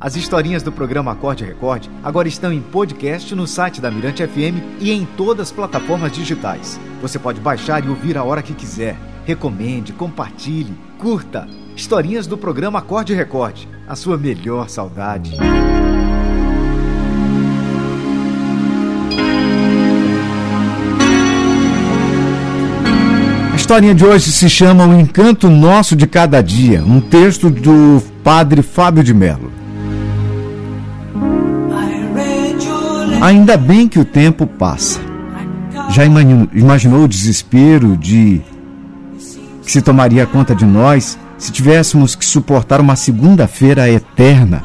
As historinhas do programa Acorde Record agora estão em podcast no site da Mirante FM e em todas as plataformas digitais. Você pode baixar e ouvir a hora que quiser. Recomende, compartilhe, curta. Historinhas do programa Acorde Record. A sua melhor saudade. A historinha de hoje se chama O Encanto Nosso de Cada Dia, um texto do padre Fábio de Mello. Ainda bem que o tempo passa. Já imaginou o desespero de que se tomaria conta de nós se tivéssemos que suportar uma segunda-feira eterna?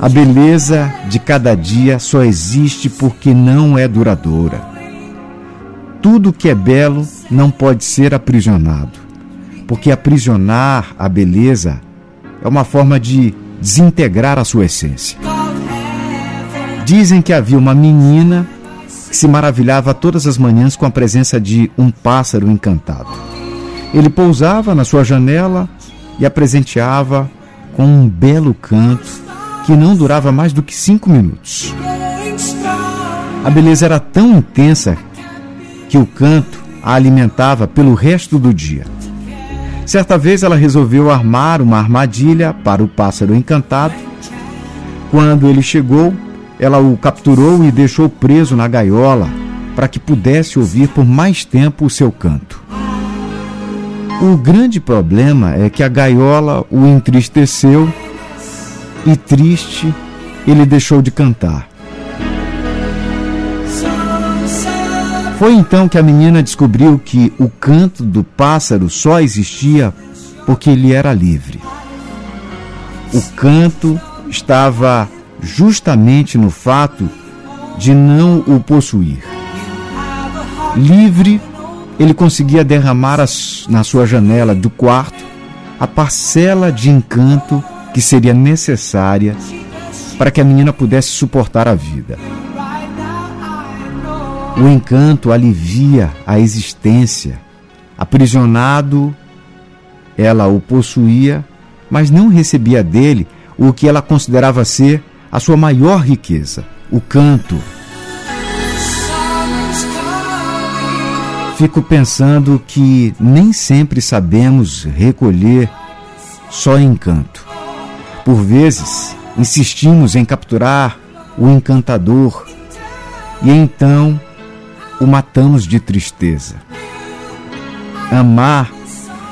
A beleza de cada dia só existe porque não é duradoura. Tudo que é belo não pode ser aprisionado, porque aprisionar a beleza é uma forma de desintegrar a sua essência. Dizem que havia uma menina que se maravilhava todas as manhãs com a presença de um pássaro encantado. Ele pousava na sua janela e a presenteava com um belo canto que não durava mais do que cinco minutos. A beleza era tão intensa que o canto a alimentava pelo resto do dia. Certa vez ela resolveu armar uma armadilha para o pássaro encantado. Quando ele chegou, ela o capturou e deixou preso na gaiola para que pudesse ouvir por mais tempo o seu canto. O grande problema é que a gaiola o entristeceu e, triste, ele deixou de cantar. Foi então que a menina descobriu que o canto do pássaro só existia porque ele era livre. O canto estava justamente no fato de não o possuir. Livre, ele conseguia derramar na sua janela do quarto a parcela de encanto que seria necessária para que a menina pudesse suportar a vida. O encanto alivia a existência. Aprisionado, ela o possuía, mas não recebia dele o que ela considerava ser a sua maior riqueza, o canto. Fico pensando que nem sempre sabemos recolher só encanto. Por vezes, insistimos em capturar o encantador e então o matamos de tristeza. Amar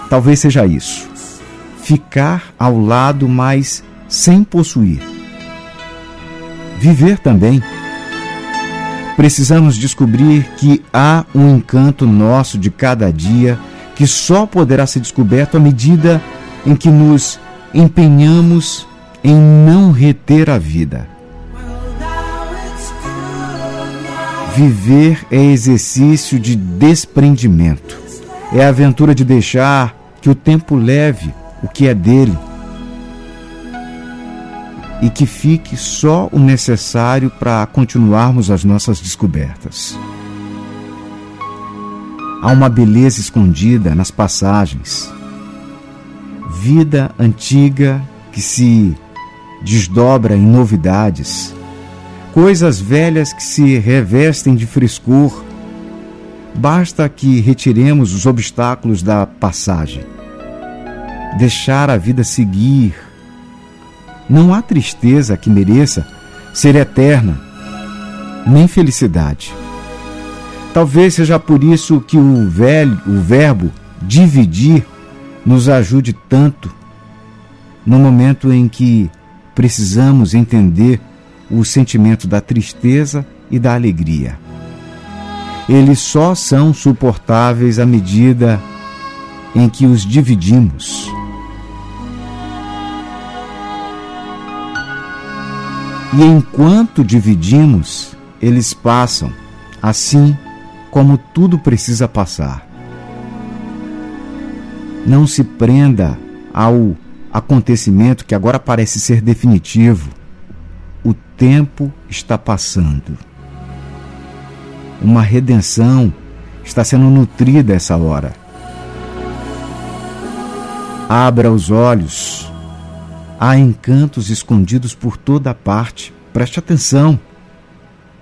talvez seja isso. Ficar ao lado, mas sem possuir viver também. Precisamos descobrir que há um encanto nosso de cada dia que só poderá ser descoberto à medida em que nos empenhamos em não reter a vida. Viver é exercício de desprendimento, é a aventura de deixar que o tempo leve o que é dele e que fique só o necessário para continuarmos as nossas descobertas. Há uma beleza escondida nas passagens. Vida antiga que se desdobra em novidades. Coisas velhas que se revestem de frescor. Basta que retiremos os obstáculos da passagem. Deixar a vida seguir não há tristeza que mereça ser eterna, nem felicidade. Talvez seja por isso que o velho, o verbo dividir nos ajude tanto no momento em que precisamos entender o sentimento da tristeza e da alegria. Eles só são suportáveis à medida em que os dividimos. E enquanto dividimos, eles passam, assim como tudo precisa passar. Não se prenda ao acontecimento que agora parece ser definitivo. O tempo está passando. Uma redenção está sendo nutrida essa hora. Abra os olhos Há encantos escondidos por toda parte. Preste atenção.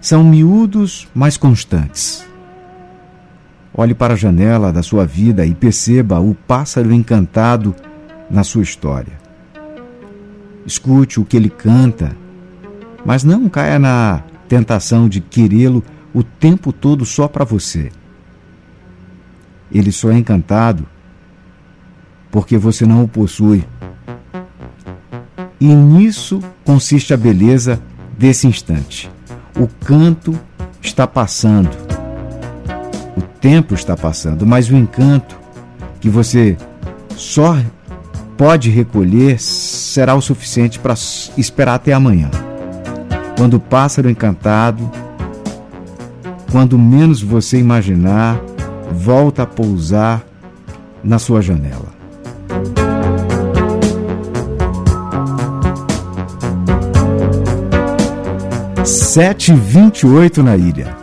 São miúdos, mas constantes. Olhe para a janela da sua vida e perceba o pássaro encantado na sua história. Escute o que ele canta, mas não caia na tentação de querê-lo o tempo todo só para você. Ele só é encantado porque você não o possui. E nisso consiste a beleza desse instante. O canto está passando, o tempo está passando, mas o encanto que você só pode recolher será o suficiente para esperar até amanhã. Quando o pássaro encantado, quando menos você imaginar, volta a pousar na sua janela. Sete vinte e oito na ilha.